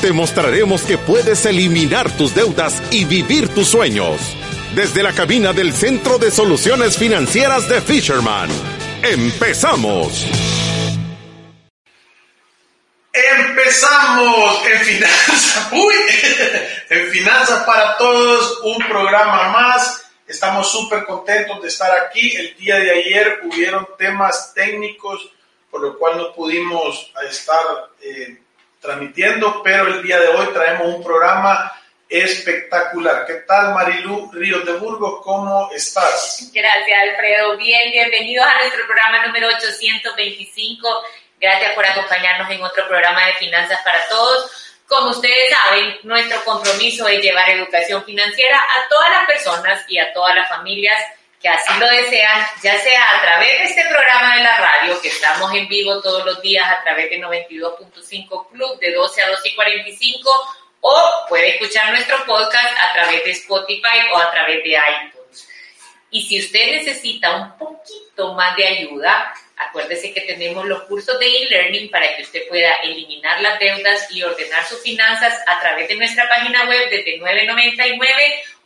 Te mostraremos que puedes eliminar tus deudas y vivir tus sueños. Desde la cabina del Centro de Soluciones Financieras de Fisherman. ¡Empezamos! Empezamos en Finanzas, uy, en Finanzas para Todos, un programa más. Estamos súper contentos de estar aquí. El día de ayer hubieron temas técnicos por lo cual no pudimos estar eh, transmitiendo, pero el día de hoy traemos un programa espectacular. ¿Qué tal, Marilú Ríos de Burgos? ¿Cómo estás? Gracias, Alfredo. Bien, bienvenidos a nuestro programa número 825 Gracias por acompañarnos en otro programa de Finanzas para Todos. Como ustedes saben, nuestro compromiso es llevar educación financiera a todas las personas y a todas las familias que así lo desean, ya sea a través de este programa de la radio, que estamos en vivo todos los días a través de 92.5 Club de 12 a 12 y 45, o puede escuchar nuestro podcast a través de Spotify o a través de iTunes. Y si usted necesita un poquito más de ayuda, Acuérdese que tenemos los cursos de e-learning para que usted pueda eliminar las deudas y ordenar sus finanzas a través de nuestra página web desde 9.99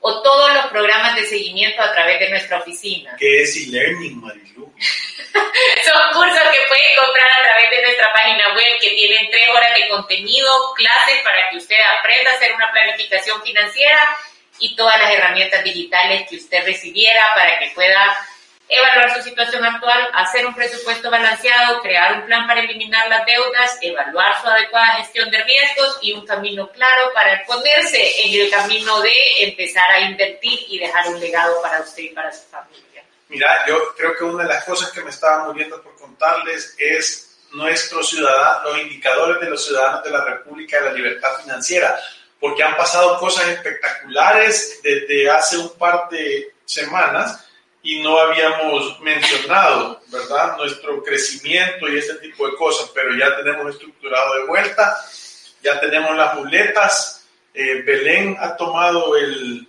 o todos los programas de seguimiento a través de nuestra oficina. ¿Qué es e-learning, Marilu? Son cursos que pueden comprar a través de nuestra página web que tienen tres horas de contenido, clases para que usted aprenda a hacer una planificación financiera y todas las herramientas digitales que usted recibiera para que pueda evaluar su situación actual, hacer un presupuesto balanceado, crear un plan para eliminar las deudas, evaluar su adecuada gestión de riesgos y un camino claro para ponerse en el camino de empezar a invertir y dejar un legado para usted y para su familia. Mira, yo creo que una de las cosas que me estaba muriendo por contarles es nuestros ciudadanos, los indicadores de los ciudadanos de la República de la Libertad Financiera, porque han pasado cosas espectaculares desde hace un par de semanas y no habíamos mencionado, ¿verdad? Nuestro crecimiento y ese tipo de cosas, pero ya tenemos estructurado de vuelta, ya tenemos las muletas, eh, Belén ha tomado el,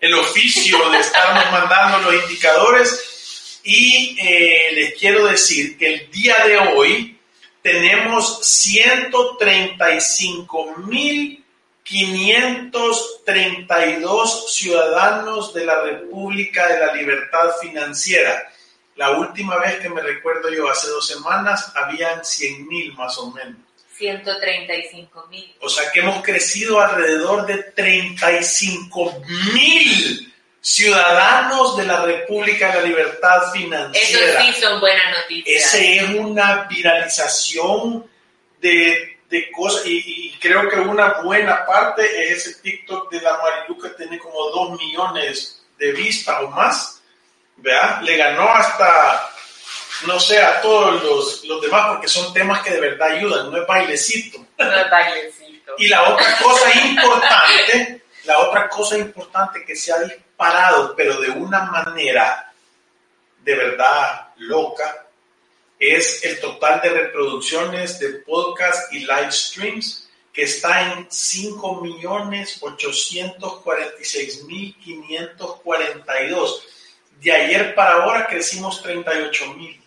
el, oficio de estarnos mandando los indicadores y eh, les quiero decir que el día de hoy tenemos 135 mil 532 ciudadanos de la República de la Libertad Financiera. La última vez que me recuerdo yo, hace dos semanas, habían 100 mil más o menos. 135 mil. O sea que hemos crecido alrededor de 35 mil ciudadanos de la República de la Libertad Financiera. Eso sí son buenas noticias. Esa es una viralización de de cosas, y, creo que una buena parte es ese TikTok de la Marilu que tiene como dos millones de vistas o más, ¿vea? Le ganó hasta, no sé, a todos los, los demás, porque son temas que de verdad ayudan, no es bailecito. No es bailecito. y la otra cosa importante, la otra cosa importante que se ha disparado, pero de una manera de verdad loca, es el total de reproducciones de podcast y live streams que está en 5.846.542. De ayer para ahora crecimos 38.000.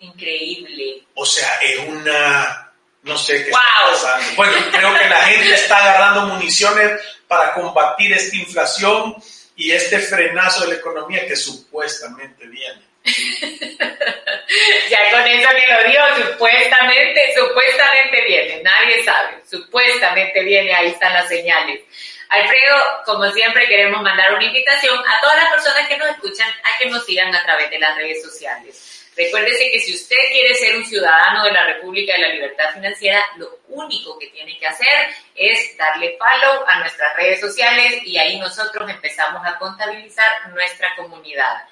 Increíble. O sea, es una... No sé qué está pasando. Bueno, creo que la gente está agarrando municiones para combatir esta inflación y este frenazo de la economía que supuestamente viene. ya con eso que lo dio, supuestamente, supuestamente viene, nadie sabe, supuestamente viene, ahí están las señales. Alfredo, como siempre, queremos mandar una invitación a todas las personas que nos escuchan a que nos sigan a través de las redes sociales. Recuérdese que si usted quiere ser un ciudadano de la República de la Libertad Financiera, lo único que tiene que hacer es darle follow a nuestras redes sociales y ahí nosotros empezamos a contabilizar nuestra comunidad.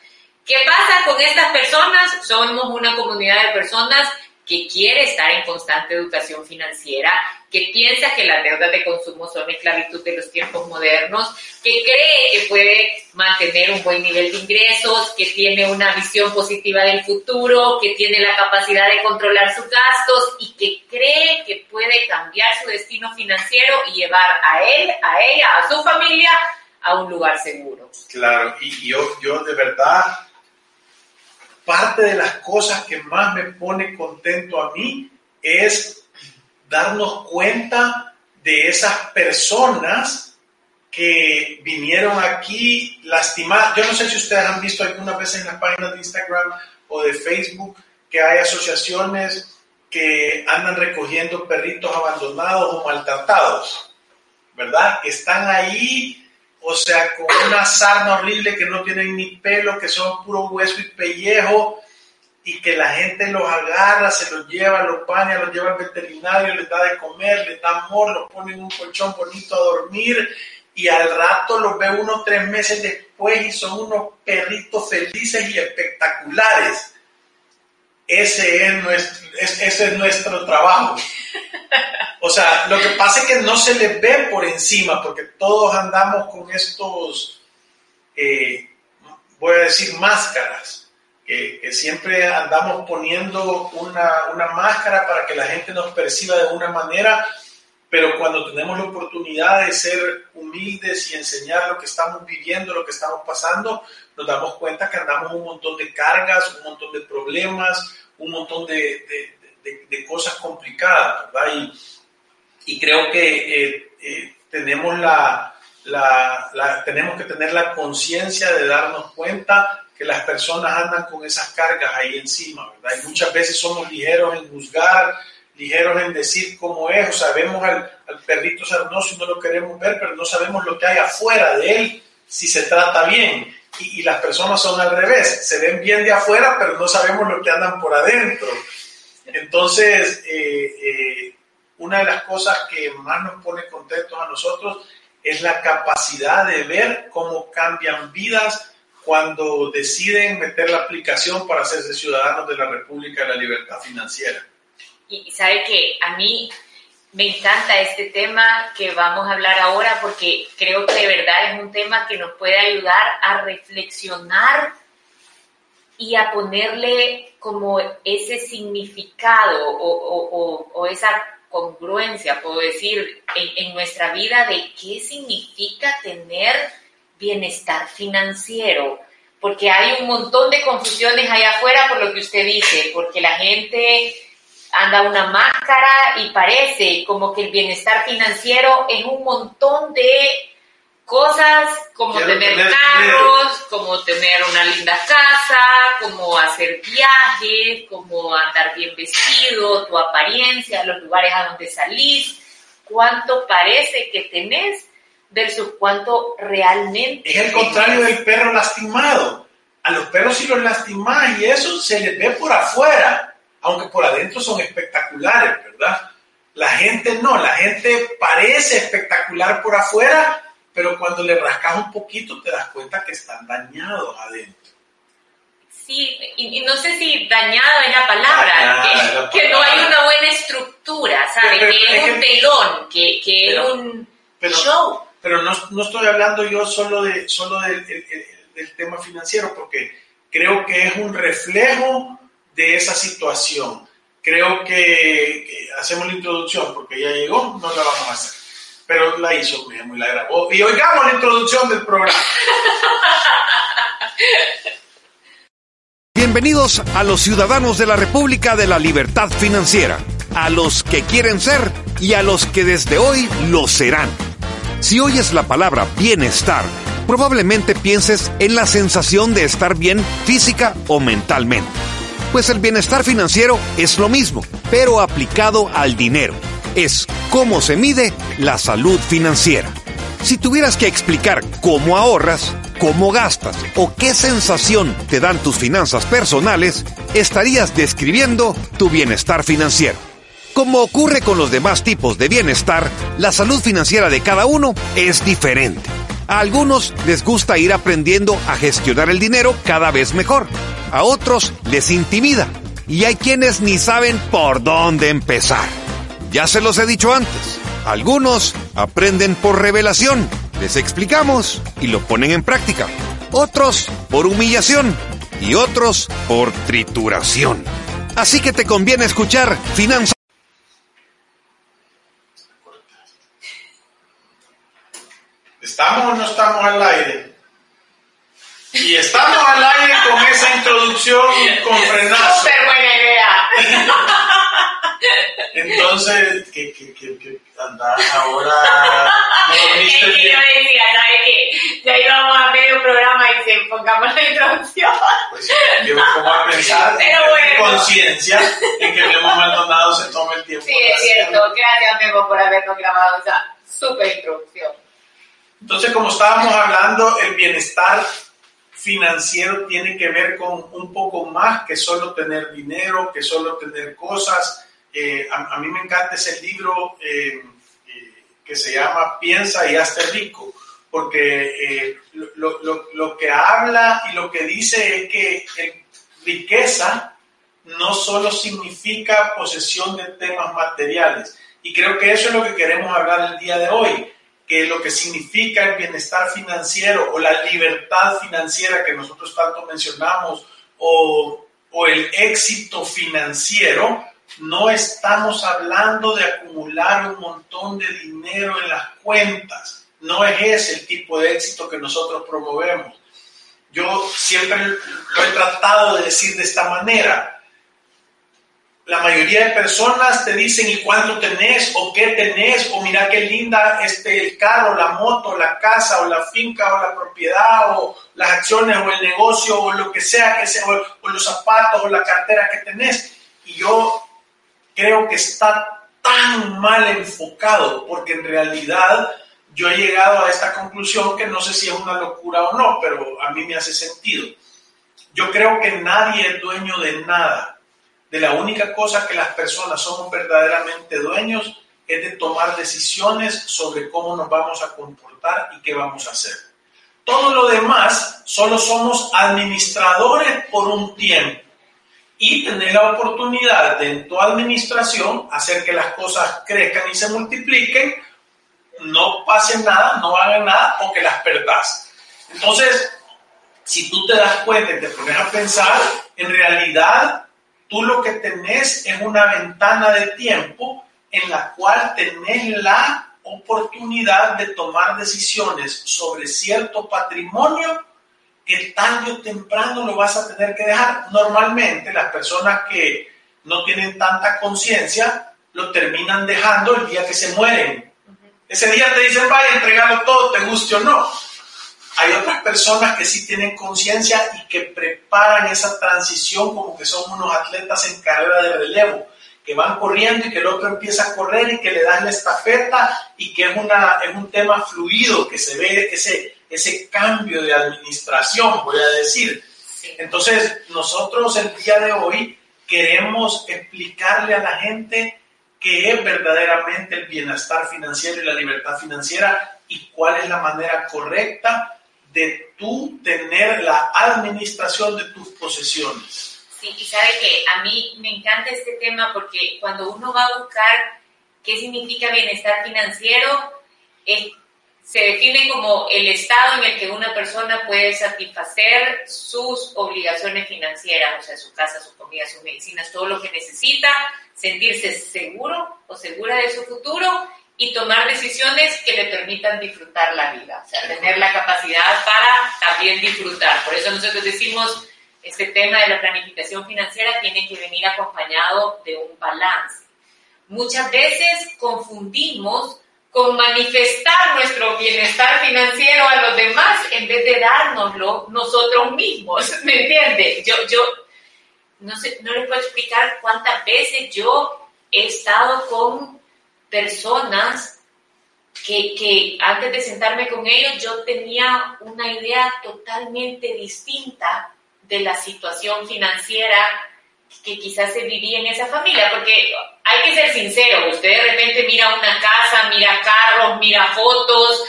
¿Qué pasa con estas personas? Somos una comunidad de personas que quiere estar en constante educación financiera, que piensa que las deudas de consumo son esclavitud de los tiempos modernos, que cree que puede mantener un buen nivel de ingresos, que tiene una visión positiva del futuro, que tiene la capacidad de controlar sus gastos y que cree que puede cambiar su destino financiero y llevar a él, a ella, a su familia a un lugar seguro. Claro, y yo, yo de verdad parte de las cosas que más me pone contento a mí es darnos cuenta de esas personas que vinieron aquí lastimadas. Yo no sé si ustedes han visto algunas veces en las páginas de Instagram o de Facebook que hay asociaciones que andan recogiendo perritos abandonados o maltratados, ¿verdad? Están ahí o sea, con una sarna horrible que no tienen ni pelo, que son puro hueso y pellejo, y que la gente los agarra, se los lleva, los baña, los lleva al veterinario, les da de comer, les da amor, los pone en un colchón bonito a dormir, y al rato los ve uno tres meses después y son unos perritos felices y espectaculares. Ese es nuestro, ese es nuestro trabajo. O sea, lo que pasa es que no se les ve por encima, porque todos andamos con estos, eh, voy a decir, máscaras, que, siempre andamos poniendo una, una, máscara para que la gente nos perciba de una manera, pero cuando tenemos la oportunidad de ser humildes y enseñar lo que estamos viviendo, lo que estamos pasando, nos damos cuenta que andamos un montón de cargas, un montón de problemas, un montón de, de, cosas complicadas, ¿verdad? Y, y creo que eh, eh, tenemos, la, la, tenemos que tener la conciencia de darnos cuenta que las personas andan con esas cargas ahí encima, ¿verdad? Y muchas veces somos ligeros en juzgar, ligeros en decir cómo es, o sea, vemos al, al perrito sarnoso y no lo queremos ver, pero no sabemos lo que hay afuera de él, si se trata bien. Y, y, las personas son al revés, se ven bien de afuera, pero no sabemos lo que andan por adentro. Entonces, eh, eh, una de las cosas que más nos pone contentos a nosotros es la capacidad de ver cómo cambian vidas cuando deciden meter la aplicación para hacerse ciudadanos de la República de la Libertad Financiera. Y sabe que a mí me encanta este tema que vamos a hablar ahora porque creo que de verdad es un tema que nos puede ayudar a reflexionar y a ponerle como ese significado o, esa congruencia, puedo decir, en, nuestra vida de qué significa tener bienestar financiero. Porque hay un montón de confusiones allá afuera por lo que usted dice, porque la gente anda una máscara y parece como que el bienestar financiero es un montón de cosas como tener, carros, como tener una linda casa, como hacer viajes, como andar bien vestido, tu apariencia, los lugares a donde salís, cuánto parece que tenés versus cuánto realmente. Es el contrario del perro lastimado. A los perros si los lastimas y eso se les ve por afuera, aunque por adentro son espectaculares, ¿verdad? La gente no, la gente parece espectacular por afuera, pero cuando le rascas un poquito te das cuenta que están dañados adentro. Sí, y, no sé si dañado es la palabra, que, no hay una buena estructura, ¿sabes? que es un telón, que, es un show. Pero no, no, estoy hablando yo solo, de, solo del, del tema financiero, porque creo que es un reflejo de esa situación. Creo que, hacemos la introducción, porque ya llegó, no la vamos a hacer pero la hizo mismo y la grabó. Y oigamos la introducción del programa. Bienvenidos a los ciudadanos de la República de la Libertad Financiera, a los que quieren ser y a los que desde hoy lo serán. Si oyes la palabra bienestar, probablemente pienses en la sensación de estar bien física o mentalmente. Pues el bienestar financiero es lo mismo, pero aplicado al dinero es cómo se mide la salud financiera. Si tuvieras que explicar cómo ahorras, cómo gastas o qué sensación te dan tus finanzas personales, estarías describiendo tu bienestar financiero. Como ocurre con los demás tipos de bienestar, la salud financiera de cada uno es diferente. A algunos les gusta ir aprendiendo a gestionar el dinero cada vez mejor. A otros les intimida y hay quienes ni saben por dónde empezar. Ya se los he dicho antes, algunos aprenden por revelación, les explicamos y lo ponen en práctica. Otros por humillación y otros por trituración. Así que te conviene escuchar Finanzas. ¿Estamos o no estamos al aire? Y estamos al aire con esa introducción con frenazo. Súper buena idea. Entonces, que, que, que, que andás ahora. ¿no Es que yo decía, ¿sabes qué? Ya íbamos a medio programa y se pongamos la introducción. Pues yo me pongo a pensar Pero en bueno. conciencia en que Memo Maldonado se tome el tiempo. Sí, es cierto. Gracias, Memo, por habernos grabado esa súper introducción. Entonces, como estábamos hablando, el bienestar financiero tiene que ver con un poco más que solo tener dinero, que solo tener cosas. Eh, a, mí me encanta ese libro eh, eh, que se llama Piensa y hazte rico, porque lo, lo- que habla y lo que dice es que riqueza no solo significa posesión de temas materiales. Y creo que eso es lo que queremos hablar el día de hoy, que lo que significa el bienestar financiero o la libertad financiera que nosotros tanto mencionamos o, o el éxito financiero, no estamos hablando de acumular un montón de dinero en las cuentas. No es ese el tipo de éxito que nosotros promovemos. Yo siempre lo he tratado de decir de esta manera la mayoría de personas te dicen y cuánto tenés o qué tenés o mira qué linda este el carro, la moto, la casa o la finca o la propiedad o las acciones o el negocio o lo que sea que sea o, los zapatos o la cartera que tenés y yo creo que está tan mal enfocado porque en realidad yo he llegado a esta conclusión que no sé si es una locura o no, pero a mí me hace sentido. Yo creo que nadie es dueño de nada de la única cosa que las personas somos verdaderamente dueños es de tomar decisiones sobre cómo nos vamos a comportar y qué vamos a hacer. Todo lo demás solo somos administradores por un tiempo y tener la oportunidad de en tu administración hacer que las cosas crezcan y se multipliquen, no pase nada, no hagan nada o que las perdás. Entonces, si tú te das cuenta y te pones a pensar, en realidad tú lo que tenés es una ventana de tiempo en la cual tenés la oportunidad de tomar decisiones sobre cierto patrimonio que tarde o temprano lo vas a tener que dejar. Normalmente las personas que no tienen tanta conciencia lo terminan dejando el día que se mueren. Ese día te dicen, vaya, entregalo todo, te guste o no. Hay otras personas que sí tienen conciencia y que preparan esa transición como que son unos atletas en carrera de relevo, que van corriendo y que el otro empieza a correr y que le dan la estafeta y que es, una, es un tema fluido, que se ve ese, ese cambio de administración, voy a decir. Entonces, nosotros el día de hoy queremos explicarle a la gente qué es verdaderamente el bienestar financiero y la libertad financiera y cuál es la manera correcta de tú tener la administración de tus posesiones. Sí, y sabe que a mí me encanta este tema porque cuando uno va a buscar qué significa bienestar financiero, es- se define como el estado en el que una persona puede satisfacer sus obligaciones financieras, o sea, su casa, su comida, sus medicinas, todo lo que necesita, sentirse seguro o segura de su futuro y tomar decisiones que le permitan disfrutar la vida, o sea, tener la capacidad para también disfrutar. Por eso nosotros decimos, este tema de la planificación financiera tiene que venir acompañado de un balance. Muchas veces confundimos con manifestar nuestro bienestar financiero a los demás en vez de dárnoslo nosotros mismos, ¿me entiende? Yo, yo no, sé, no les puedo explicar cuántas veces yo he estado con personas que, que antes de sentarme con ellos yo tenía una idea totalmente distinta de la situación financiera que quizás se vivía en esa familia, porque hay que ser sincero, usted de repente mira una casa, mira carros, mira fotos,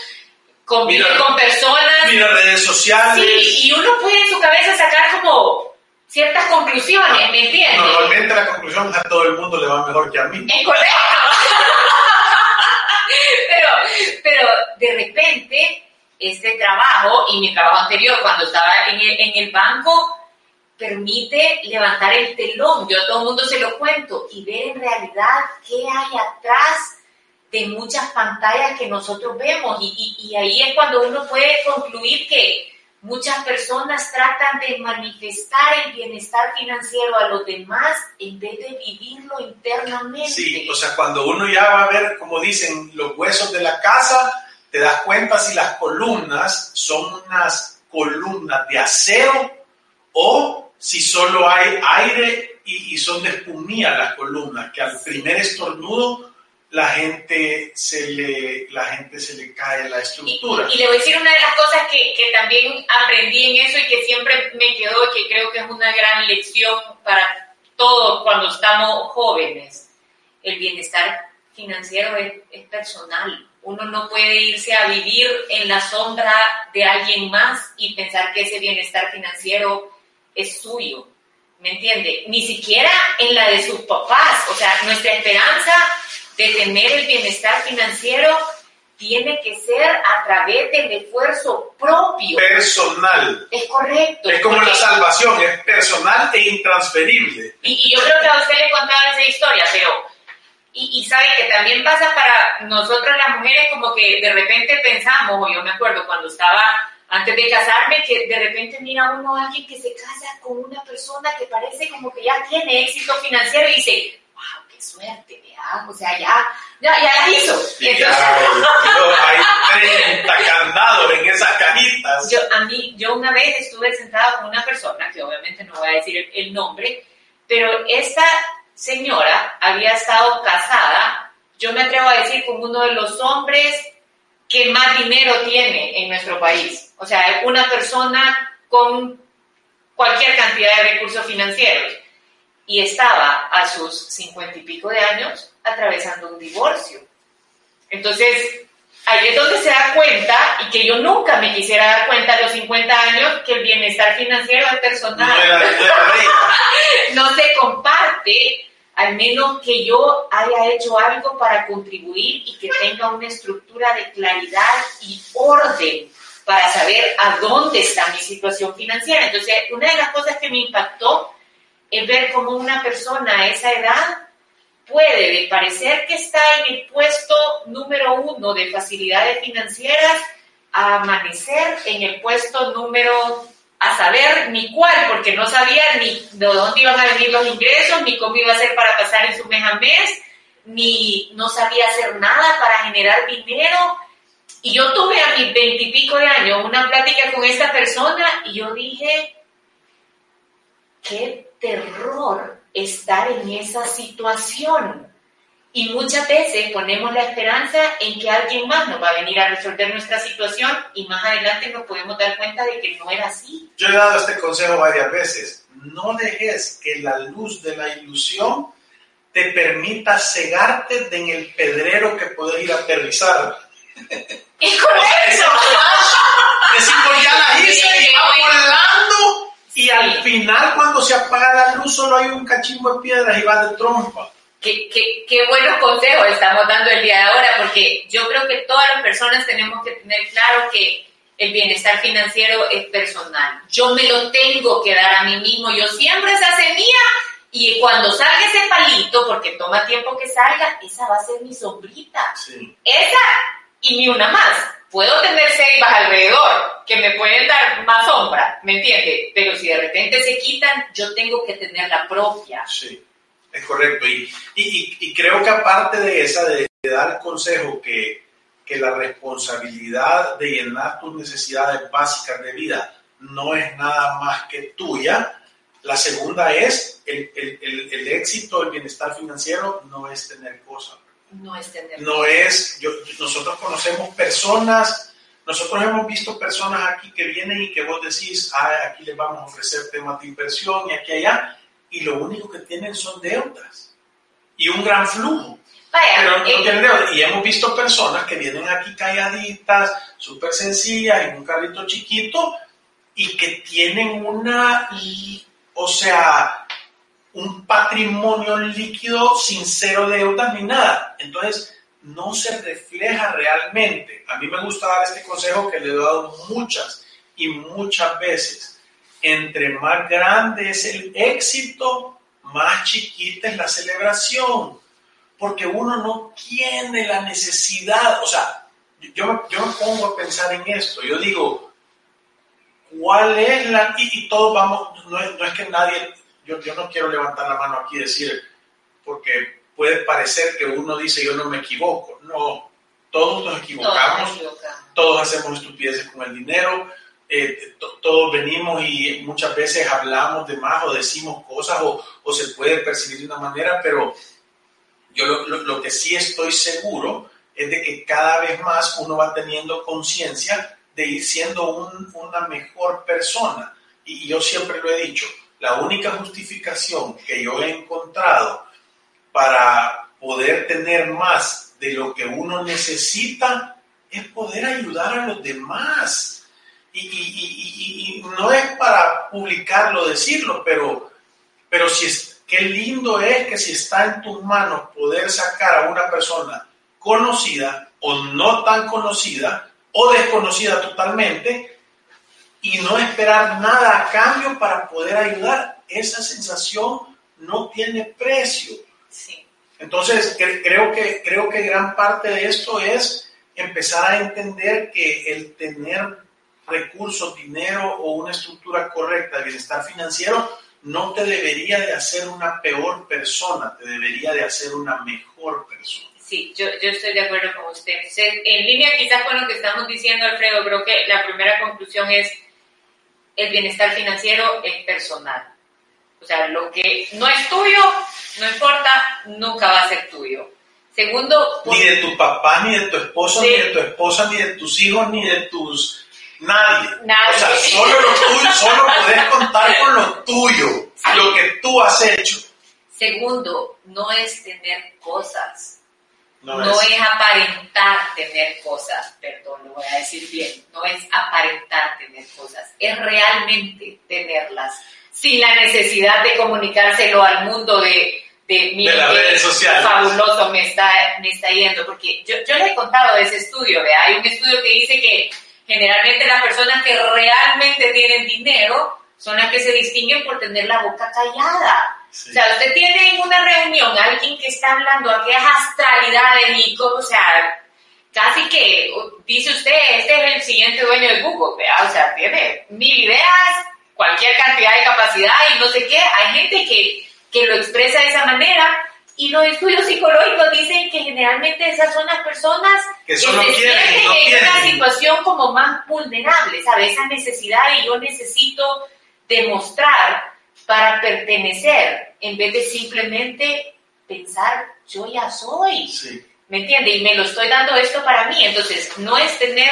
convive Mira- con personas, Mira redes sociales. sí, y uno puede en su cabeza sacar como ciertas conclusiones, ¿me entiendes? Normalmente la conclusión es a todo el mundo le va mejor que a mí. Es correcto. pero, de repente, este trabajo y mi trabajo anterior, cuando estaba en el, en el banco, permite levantar el telón. Yo a todo el mundo se lo cuento y ver en realidad qué hay atrás de muchas pantallas que nosotros vemos. Y, y, y ahí es cuando uno puede concluir que muchas personas tratan de manifestar el bienestar financiero a los demás en vez de vivirlo internamente. Sí, o sea, cuando uno ya va a ver, como dicen, los huesos de la casa, te das cuenta si las columnas son unas columnas de acero o si solo hay aire y, son de espumilla las columnas, que al primer estornudo la gente se le, la gente se le cae la estructura. Y, y, le voy a decir una de las cosas que, que, también aprendí en eso y que siempre me quedó, que creo que es una gran lección para todos cuando estamos jóvenes. El bienestar financiero es, es personal. Uno no puede irse a vivir en la sombra de alguien más y pensar que ese bienestar financiero es suyo. ¿Me entiende? Ni siquiera en la de sus papás. O sea, nuestra esperanza de tener el bienestar financiero tiene que ser a través del esfuerzo propio. Personal. Es correcto. Es como la salvación, es personal e intransferible. Y, y, yo creo que a usted le contaba esa historia, pero... Y, y sabe que también pasa para nosotros las mujeres como que de repente pensamos, o yo me acuerdo cuando estaba antes de casarme, que de repente mira uno a alguien que se casa con una persona que parece como que ya tiene éxito financiero y dice, qué suerte, o sea, ya, ya, ya la hizo. Y Entonces, ya, hay 30 candados en esas cajitas. Yo, a mí, yo una vez estuve sentada con una persona, que obviamente no voy a decir el, el nombre, pero esta señora había estado casada, yo me atrevo a decir, con uno de los hombres que más dinero tiene en nuestro país. O sea, una persona con cualquier cantidad de recursos financieros. Y estaba a sus cincuenta y pico de años atravesando un divorcio. Entonces, ahí es donde se da cuenta, y que yo nunca me quisiera dar cuenta a los 50 años, que el bienestar financiero es personal. No, se comparte al menos que yo haya hecho algo para contribuir y que tenga una estructura de claridad y orden para saber a dónde está mi situación financiera. Entonces, una de las cosas que me impactó es ver cómo una persona a esa edad puede, de parecer que está en el puesto número uno de facilidades financieras, a amanecer en el puesto número a saber ni cuál, porque no sabía ni de dónde iban a venir los ingresos, ni cómo iba a ser para pasar en su mes a mes, ni no sabía hacer nada para generar dinero. Y yo tuve a mis veintipico de años una plática con esta persona y yo dije, qué terror estar en esa situación. Y muchas veces ponemos la esperanza en que alguien más nos va a venir a resolver nuestra situación y más adelante nos podemos dar cuenta de que no era así. Yo he dado este consejo varias veces. No dejes que la luz de la ilusión te permita cegarte en el pedrero que puedes ir a aterrizar. Es correcto. Decimos, ya la hice y va volando. Y al final, cuando se apaga la luz, solo hay un cachimbo de piedras y va de trompa. Qué, qué, qué, buenos consejos estamos dando el día de ahora, porque yo creo que todas las personas tenemos que tener claro que el bienestar financiero es personal. Yo me lo tengo que dar a mí mismo, yo siempre esa semilla y cuando salga ese palito, porque toma tiempo que salga, esa va a ser mi sombrita. Sí. Esa y ni una más. Puedo tener ceibas alrededor que me pueden dar más sombra, ¿me entiende? Pero si de repente se quitan, yo tengo que tener la propia. Sí. Es correcto. Y, y, y, creo que aparte de esa, de, de dar consejo que, que, la responsabilidad de llenar tus necesidades básicas de vida no es nada más que tuya, la segunda es el, el, el, el éxito, el bienestar financiero no es tener cosas. No es tener No es, yo, nosotros conocemos personas, nosotros hemos visto personas aquí que vienen y que vos decís, ah, aquí les vamos a ofrecer temas de inversión y aquí allá, y lo único que tienen son deudas y un gran flujo. Vaya, Pero no eh, tienen deudas. Y hemos visto personas que vienen aquí calladitas, súper sencillas, en un carrito chiquito y que tienen una o sea, un patrimonio líquido sin cero deudas ni nada. Entonces, no se refleja realmente. A mí me gusta dar este consejo que le he dado muchas y muchas veces. Entre más grande es el éxito, más chiquita es la celebración. Porque uno no tiene la necesidad, o sea, yo, yo me pongo a pensar en esto. Yo digo, ¿cuál es la... Y, todos vamos, no es, no es que nadie, yo, yo no quiero levantar la mano aquí y decir, porque puede parecer que uno dice yo no me equivoco. No, todos nos equivocamos, todos, hacemos estupideces con el dinero, eh, todos venimos y muchas veces hablamos de más o decimos cosas o, o se puede percibir de una manera, pero yo lo, lo, que sí estoy seguro es de que cada vez más uno va teniendo conciencia de ir siendo un, una mejor persona. Y yo siempre lo he dicho, la única justificación que yo he encontrado para poder tener más de lo que uno necesita es poder ayudar a los demás. Y, no es para publicarlo, decirlo, pero, pero si es, qué lindo es que si está en tus manos poder sacar a una persona conocida o no tan conocida o desconocida totalmente y no esperar nada a cambio para poder ayudar, esa sensación no tiene precio. Entonces, creo que, creo que gran parte de esto es empezar a entender que el tener recursos, dinero o una estructura correcta de bienestar financiero no te debería de hacer una peor persona, te debería de hacer una mejor persona. Sí, yo, yo estoy de acuerdo con usted. En línea quizás con lo que estamos diciendo, Alfredo, creo que la primera conclusión es el bienestar financiero es personal. O sea, lo que no es tuyo, no importa, nunca va a ser tuyo. Segundo, ni de tu papá, ni de tu esposo, ni de tu esposa, ni de tus hijos, ni de tus nadie. nadie. O sea, solo lo tuyo, solo puedes contar con lo tuyo, lo que tú has hecho. Segundo, no es tener cosas. No, es. aparentar tener cosas, perdón, lo voy a decir bien, no es aparentar tener cosas, es realmente tenerlas, sin la necesidad de comunicárselo al mundo de, de, mi, las redes sociales. fabuloso me está, me está yendo, porque yo, yo le he contado de ese estudio, hay un estudio que dice que generalmente las personas que realmente tienen dinero son las que se distinguen por tener la boca callada. O sea, usted tiene en una reunión alguien que está hablando aquellas astralidades y cómo, o sea, casi que dice usted, este es el siguiente dueño de Google, ¿vea? o sea, tiene mil ideas, cualquier cantidad de capacidad y no sé qué. Hay gente que, que lo expresa de esa manera y los estudios psicológicos dicen que generalmente esas son las personas que, se sienten en una situación como más vulnerable, ¿sabe? Esa necesidad y yo necesito demostrar para pertenecer en vez de simplemente pensar yo ya soy. ¿Me entiende? Y me lo estoy dando esto para mí. Entonces, no es tener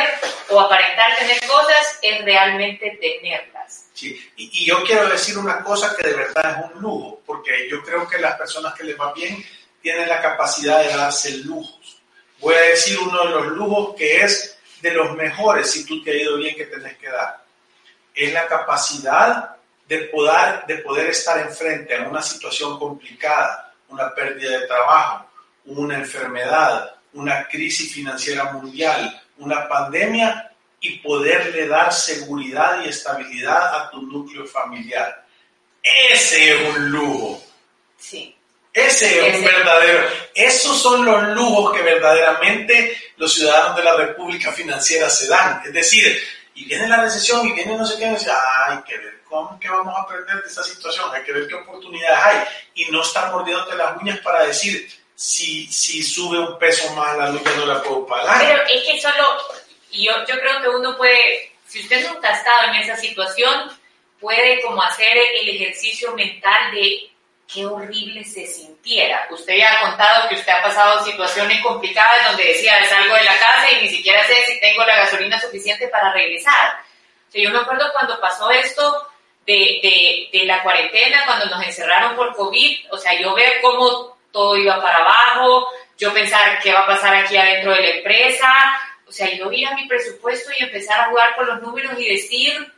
o aparentar tener cosas, es realmente tenerlas. Sí, y, yo quiero decir una cosa que de verdad es un lujo, porque yo creo que las personas que les va bien tienen la capacidad de darse lujos. Voy a decir uno de los lujos que es de los mejores, si tú te ha ido bien, que tenés que dar. Es la capacidad de poder, de poder estar enfrente a una situación complicada, una pérdida de trabajo, una enfermedad, una crisis financiera mundial, una pandemia y poderle dar seguridad y estabilidad a tu núcleo familiar. Ese es un lujo. Sí. Ese es un verdadero. Esos son los lujos que verdaderamente los ciudadanos de la República Financiera se dan. Es decir, y viene la recesión y viene no sé qué, y dice, ay, qué ver ¿cómo que vamos a aprender de esta situación? Hay que ver qué oportunidades hay y no estar mordiéndote las uñas para decir si, si sube un peso más la lucha no la puedo pagar. Pero es que solo, yo, yo creo que uno puede, si usted nunca ha estado en esa situación, puede como hacer el ejercicio mental de qué horrible se sintiera. Usted ya ha contado que usted ha pasado situaciones complicadas donde decía, salgo de la casa y ni siquiera sé si tengo la gasolina suficiente para regresar. O yo me acuerdo cuando pasó esto, de, de, la cuarentena, cuando nos encerraron por COVID, o sea, yo ver cómo todo iba para abajo, yo pensar qué va a pasar aquí adentro de la empresa, o sea, yo vi a mi presupuesto y empezar a jugar con los números y decir,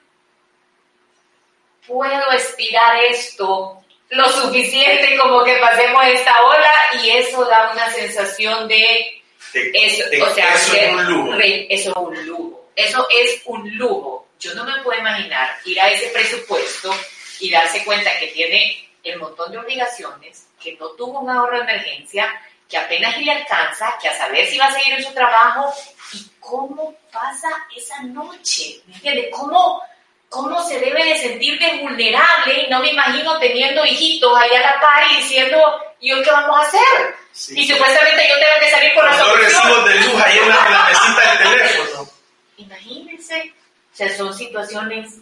puedo estirar esto lo suficiente como que pasemos esta ola y eso da una sensación de, eso, o sea, eso es un lujo. Eso es un lujo. Eso es un lujo. Yo no me puedo imaginar ir a ese presupuesto y darse cuenta que tiene el montón de obligaciones, que no tuvo un ahorro de emergencia, que apenas le alcanza, que a saber si va a seguir en su trabajo y cómo pasa esa noche, ¿me entiendes? ¿Cómo, cómo se debe de sentir de vulnerable, no me imagino teniendo hijitos allá a la par y diciendo, ¿y hoy qué vamos a hacer? Sí. Y supuestamente yo tengo que salir con Dos solución. recibos de luz ahí en la, en la mesita del teléfono. Imagínense, o sea, son situaciones,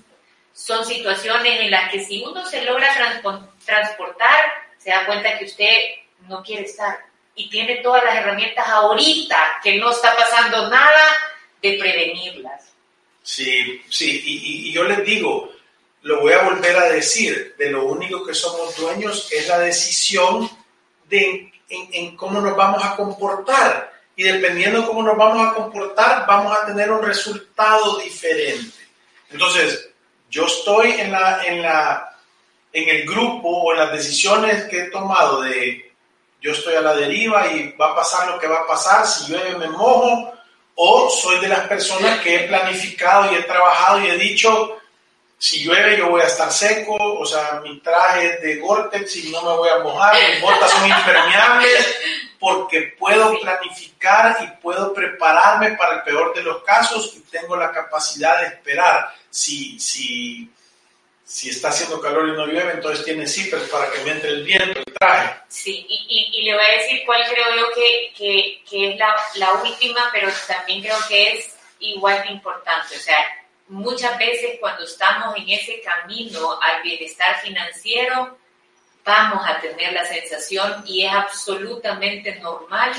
son situaciones en las que si uno se logra transpo- transportar, se da cuenta que usted no quiere estar y tiene todas las herramientas ahorita que no está pasando nada de prevenirlas. Sí, sí, y, y- yo les digo, lo voy a volver a decir, de lo único que somos dueños es la decisión de en, en cómo nos vamos a comportar. Y dependiendo de cómo nos vamos a comportar, vamos a tener un resultado diferente. Entonces, yo estoy en, la, en, la, en el grupo o en las decisiones que he tomado de yo estoy a la deriva y va a pasar lo que va a pasar, si llueve me mojo, o soy de las personas que he planificado y he trabajado y he dicho, si llueve yo voy a estar seco, o sea, mi traje es de Gore-Tex y no me voy a mojar, mis botas son impermeables, porque puedo planificar y puedo prepararme para el peor de los casos y tengo la capacidad de esperar. Si, si, si está haciendo calor y no llueve, entonces tiene zippers para que me entre el viento, el traje. Sí, y, y- y le voy a decir cuál creo yo que, que, que es la, la última, pero también creo que es igual de importante. O sea, muchas veces cuando estamos en ese camino al bienestar financiero, vamos a tener la sensación, y es absolutamente normal,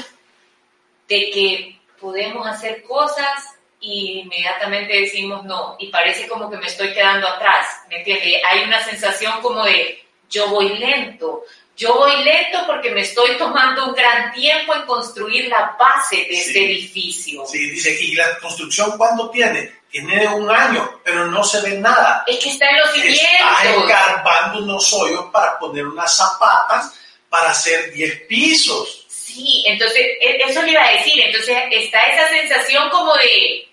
de que podemos hacer cosas y inmediatamente decimos no, y parece como que me estoy quedando atrás, ¿me entiende? Hay una sensación como de yo voy lento, yo voy lento porque me estoy tomando un gran tiempo en construir la base de Sí. este edificio. Sí, dice, ¿y la construcción cuándo tiene? Tiene un año, pero no se ve nada. Es que está en los Está cimientos. escarbando unos hoyos para poner unas zapatas para hacer 10 pisos. Sí, entonces, e- eso le iba a decir, entonces está esa sensación como de,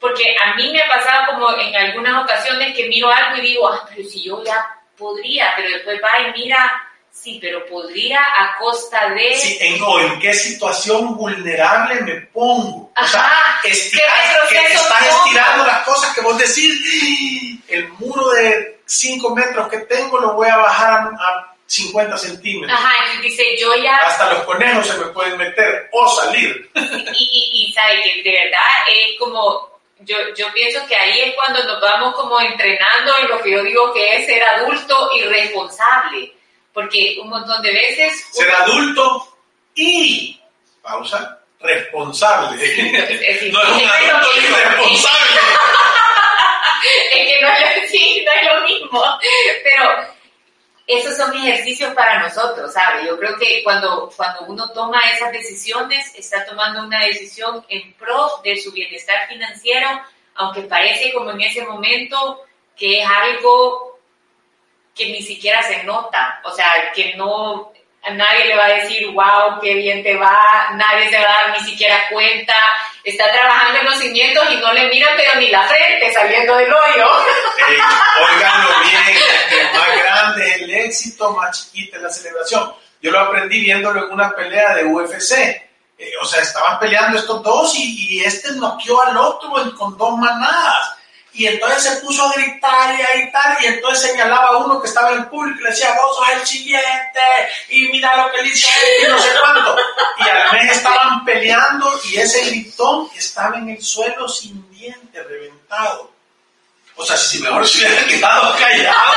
porque a mí me ha pasado como en algunas ocasiones que miro algo y digo, ah, pero si yo ya podría, pero después va y mira, sí, pero podría a costa de... Sí, en, o en qué situación vulnerable me pongo. o sea, Ajá, estirar- ¿qué que estás estirando las cosas que vos decís, el muro de 5 metros que tengo lo voy a bajar a, a 50 centímetros. Ajá, y dice, yo ya... Hasta los conejos se me pueden meter o salir. y, y, y sabe que de verdad es como, yo, yo pienso que ahí es cuando nos vamos como entrenando en lo que yo digo que es ser adulto y responsable, porque un montón de veces... Ser adulto y, pausa, responsable. Es no es un adulto irresponsable. es que no es, sí, no es lo mismo, pero esos son ejercicios para nosotros, ¿sabe? Yo creo que cuando, cuando uno toma esas decisiones, está tomando una decisión en pro de su bienestar financiero, aunque parece como en ese momento que es algo que ni siquiera se nota, o sea, que no, a nadie le va a decir, wow, qué bien te va, nadie se va a dar ni siquiera cuenta, está trabajando en los cimientos y no le miran pero ni la frente saliendo del hoyo. Eh, óiganlo bien, más grande es el éxito, más chiquita es la celebración. Yo lo aprendí viéndolo en una pelea de UFC. Eh, o sea, estaban peleando estos dos y, y este noqueó al otro con dos manadas. Y entonces se puso a gritar y a gritar y entonces señalaba a uno que estaba en el público y le decía, vos sos el siguiente y mira lo que le hizo él y no sé cuánto. Y a la vez estaban peleando y ese gritón estaba en el suelo sin dientes, reventado. O sea, si mejor se hubiera quedado callado,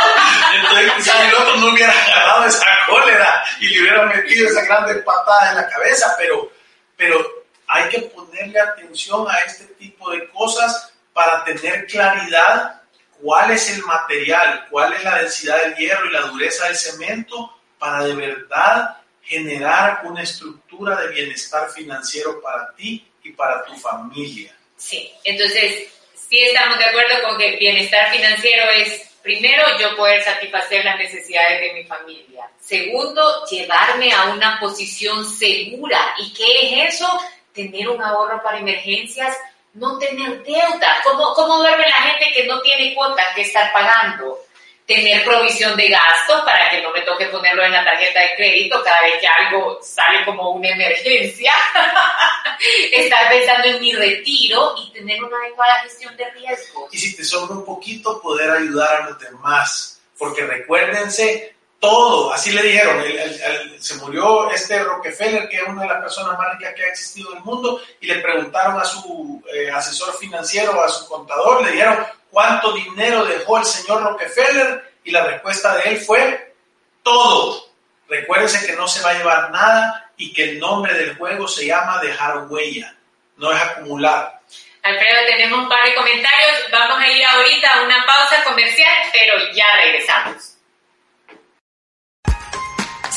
entonces quizás el otro no hubiera agarrado esa cólera y le hubiera metido esa grande patada en la cabeza, pero, pero hay que ponerle atención a este tipo de cosas para tener claridad cuál es el material, cuál es la densidad del hierro y la dureza del cemento para de verdad generar una estructura de bienestar financiero para ti y para tu familia. Sí, entonces sí estamos de acuerdo con que bienestar financiero es Primero, yo poder satisfacer las necesidades de mi familia. Segundo, llevarme a una posición segura. ¿Y qué es eso? Tener un ahorro para emergencias, no tener deuda. ¿Cómo, cómo duerme la gente que no tiene cuotas que estar pagando? tener provisión de gastos para que no me toque ponerlo en la tarjeta de crédito cada vez que algo sale como una emergencia, estar pensando en mi retiro y tener una adecuada gestión de riesgos. Y si te sobra un poquito, poder ayudar a los demás, porque recuérdense todo, así le dijeron, se murió este Rockefeller, que es una de las personas más ricas que ha existido en el mundo, y le preguntaron a su eh, asesor financiero, a su contador, le dijeron, ¿Cuánto dinero dejó el señor Rockefeller? Y la respuesta de él fue todo. Recuérdense que no se va a llevar nada y que el nombre del juego se llama dejar huella, no es acumular. Alfredo, tenemos un par de comentarios. Vamos a ir ahorita a una pausa comercial, pero ya regresamos.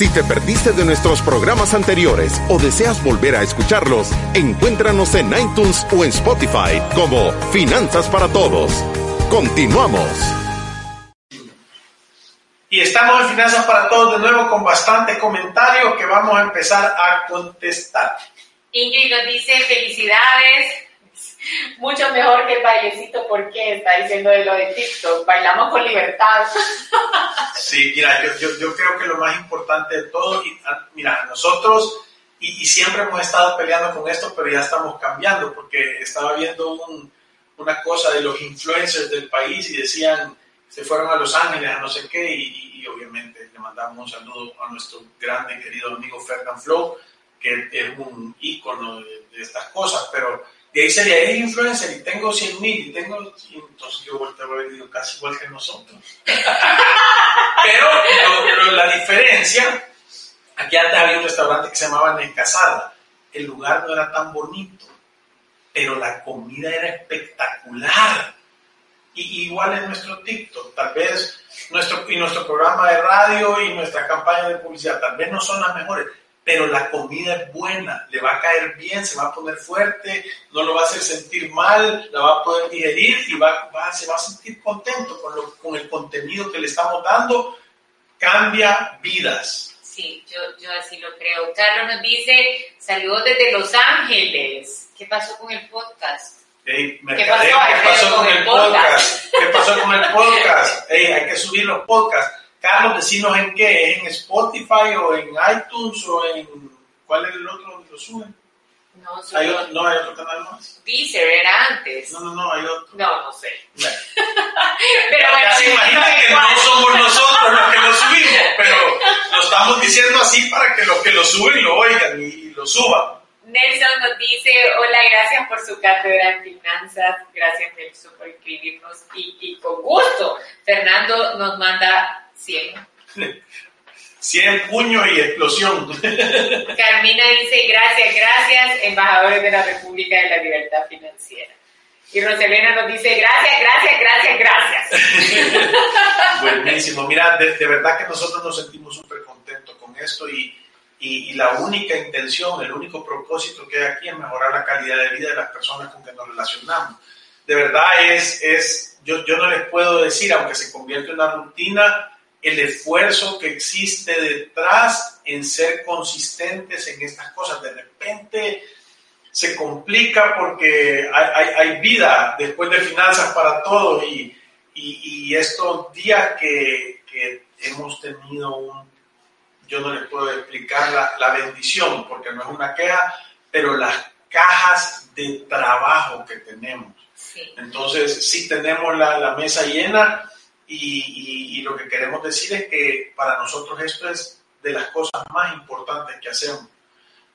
Si te perdiste de nuestros programas anteriores o deseas volver a escucharlos, encuéntranos en iTunes o en Spotify como Finanzas para Todos. Continuamos. Y estamos en Finanzas para Todos de nuevo con bastantes comentarios que vamos a empezar a contestar. Ingrid nos dice felicidades, mucho mejor que el bailecito, porque está diciendo de lo de TikTok, bailamos con libertad. Sí, mira, yo, yo, creo que lo más importante de todo, y, ah, mira, nosotros, y, siempre hemos estado peleando con esto, pero ya estamos cambiando, porque estaba viendo una cosa de los influencers del país y decían, se fueron a Los Ángeles, a no sé qué, y, obviamente le mandamos un saludo a nuestro grande y querido amigo Ferdinand Flow, que es un ícono de, de estas cosas, pero de ahí sería el influencer y tengo 100 mil y tengo, entonces yo volteo a ver casi igual que nosotros. pero, la diferencia, aquí antes había un restaurante que se llamaba Nescasada, el lugar no era tan bonito, pero la comida era espectacular. Y igual en nuestro TikTok, tal vez nuestro, y nuestro programa de radio y nuestra campaña de publicidad, tal vez no son las mejores, pero la comida es buena, le va a caer bien, se va a poner fuerte, no lo va a hacer sentir mal, la va a poder digerir y va, se va a sentir contento con, con el contenido que le estamos dando. Cambia vidas. Sí, yo, yo así lo creo. Carlos nos dice, saludos desde Los Ángeles. ¿Qué pasó con el podcast? ¿Qué, pasó, con, el podcast? ¿Qué pasó con el podcast? hay que subir los podcasts. Carlos, decinos en qué, ¿es en Spotify o en iTunes o en... ¿Cuál es el otro donde lo suben? No, ¿Hay otro, no hay otro canal más. Deezer era antes. No, no, no, hay otro. No, no sé. pero bueno, se imagina que no somos nosotros los que lo subimos, pero lo estamos diciendo así para que los que lo suben lo oigan y lo suban. Nelson nos dice, hola, gracias por su cátedra en finanzas, gracias Nelson por inscribirnos y, y con gusto. Fernando nos manda 100. 100 puños y explosión. Carmina dice, gracias, gracias, embajadores de la República de la Libertad Financiera. Y Roselena nos dice, gracias, gracias, gracias, gracias. Buenísimo. Mira, de, verdad que nosotros nos sentimos súper contentos con esto y, y, la única intención, el único propósito que hay aquí es mejorar la calidad de vida de las personas con que nos relacionamos. De verdad es, es yo, yo no les puedo decir, aunque se convierte en una rutina, el esfuerzo que existe detrás en ser consistentes en estas cosas. De repente se complica porque hay, hay, vida después de finanzas para todos y, y, estos días que, que, hemos tenido un, yo no les puedo explicar la, la bendición porque no es una queja, pero las cajas de trabajo que tenemos. Entonces, si tenemos la, la mesa llena, y, lo que queremos decir es que para nosotros esto es de las cosas más importantes que hacemos.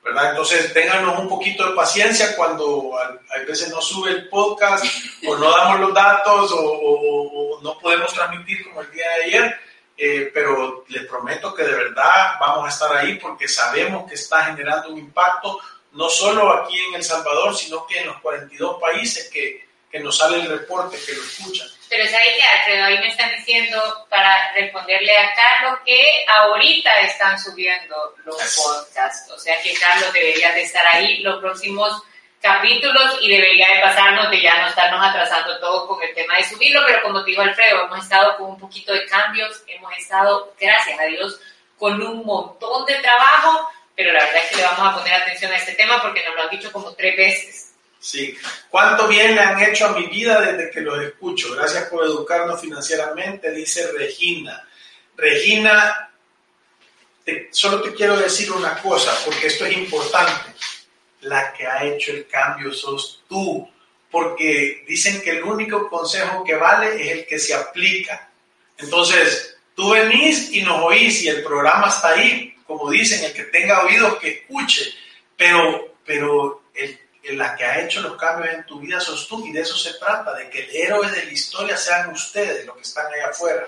¿verdad? Entonces, ténganos un poquito de paciencia cuando a, veces no sube el podcast o no damos los datos o, no podemos transmitir como el día de ayer, eh, pero les prometo que de verdad vamos a estar ahí porque sabemos que está generando un impacto no solo aquí en El Salvador, sino que en los 42 países que, que nos sale el reporte, que lo escuchan. Pero ¿sabes qué, Alfredo? Ahí me están diciendo para responderle a Carlos que ahorita están subiendo los podcasts. O sea que Carlos debería de estar ahí los próximos capítulos y debería de pasarnos de ya no estarnos atrasando todo con el tema de subirlo, pero como te dijo Alfredo, hemos estado con un poquito de cambios, hemos estado, gracias a Dios, con un montón de trabajo, pero la verdad es que le vamos a poner atención a este tema porque nos lo han dicho como tres veces. Sí, cuánto bien le han hecho a mi vida desde que los escucho. Gracias por educarnos financieramente, dice Regina. Regina, solo te quiero decir una cosa, porque esto es importante la que ha hecho el cambio sos tú, porque dicen que el único consejo que vale es el que se aplica. Entonces, tú venís y nos oís y el programa está ahí, como dicen, el que tenga oídos que escuche, pero, pero el, la que ha hecho los cambios en tu vida sos tú y de eso se trata, de que el héroe de la historia sean ustedes, los que están allá afuera.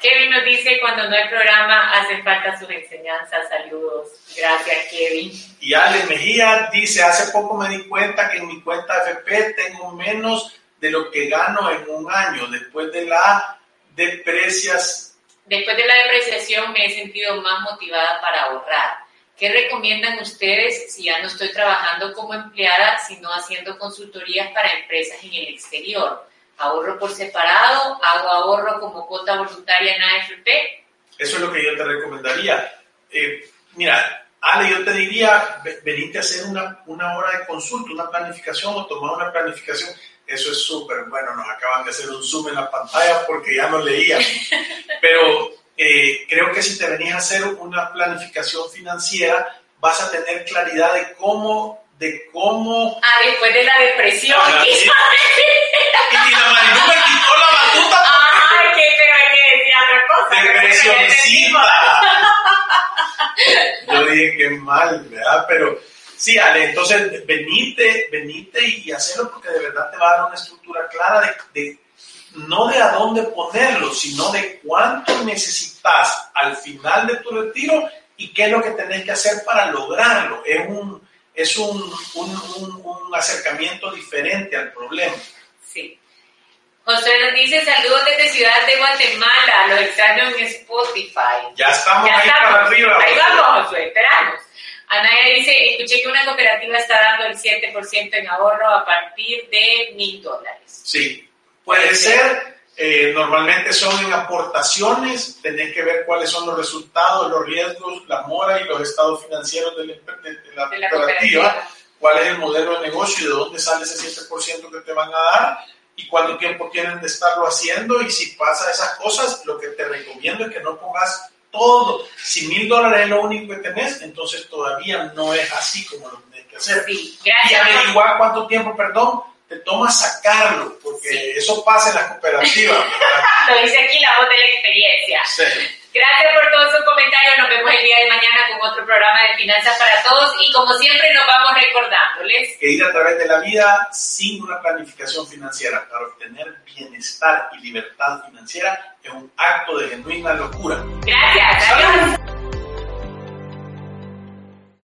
Kevin nos dice, cuando no hay programa, hacen falta sus enseñanzas. Saludos. Gracias, Kevin. Y Ale Mejía dice, hace poco me di cuenta que en mi cuenta FP tengo menos de lo que gano en un año. Después de la depreciación. Después de la depreciación me he sentido más motivada para ahorrar. ¿Qué recomiendan ustedes si ya no estoy trabajando como empleada, sino haciendo consultorías para empresas en el exterior? ahorro por separado, hago ahorro como cuota voluntaria en AFP. Eso es lo que yo te recomendaría. Eh, mira, Ale, yo te diría, venite a hacer una, una hora de consulta, una planificación o tomar una planificación. Eso es súper bueno. Nos acaban de hacer un zoom en la pantalla porque ya no leíamos. Pero eh, creo que si te venís a hacer una planificación financiera, vas a tener claridad de cómo de cómo... Ah, después de la depresión. Ah, y, la Marilu me quitó la batuta. Ay, qué feo que decía otra cosa. Depresioncita. Yo dije que mal, ¿verdad? Pero sí, Ale, entonces venite, venite y hacerlo porque de verdad te va a dar una estructura clara de, de no de a dónde ponerlo, sino de cuánto necesitas al final de tu retiro y qué es lo que tenés que hacer para lograrlo. Es un es un, un, un, acercamiento diferente al problema. Sí. José nos dice saludos desde Ciudad de Guatemala, lo extraño en Spotify. Ya estamos ahí para arriba. Ahí vamos, José, esperamos. Anaya dice, escuché que una cooperativa está dando el 7% en ahorro a partir de mil dólares. Sí, puede ser eh, normalmente son en aportaciones, tenés que ver cuáles son los resultados, los riesgos, la mora y los estados financieros de la, cooperativa, cuál es el modelo de negocio y de dónde sale ese 7% que te van a dar y cuánto tiempo tienen de estarlo haciendo y si pasa esas cosas, lo que te recomiendo es que no pongas todo. Si mil dólares es lo único que tenés, entonces todavía no es así como lo tenés que hacer. Sí, gracias. Y averiguar cuánto tiempo, perdón, te toma sacarlo, porque eso pasa en la cooperativa. Lo dice aquí la voz de la experiencia. Gracias por todos sus comentarios. Nos vemos el día de mañana con otro programa de Finanzas para Todos. Y como siempre, nos vamos recordándoles que ir a través de la vida sin una planificación financiera para obtener bienestar y libertad financiera es un acto de genuina locura. Gracias. Adiós.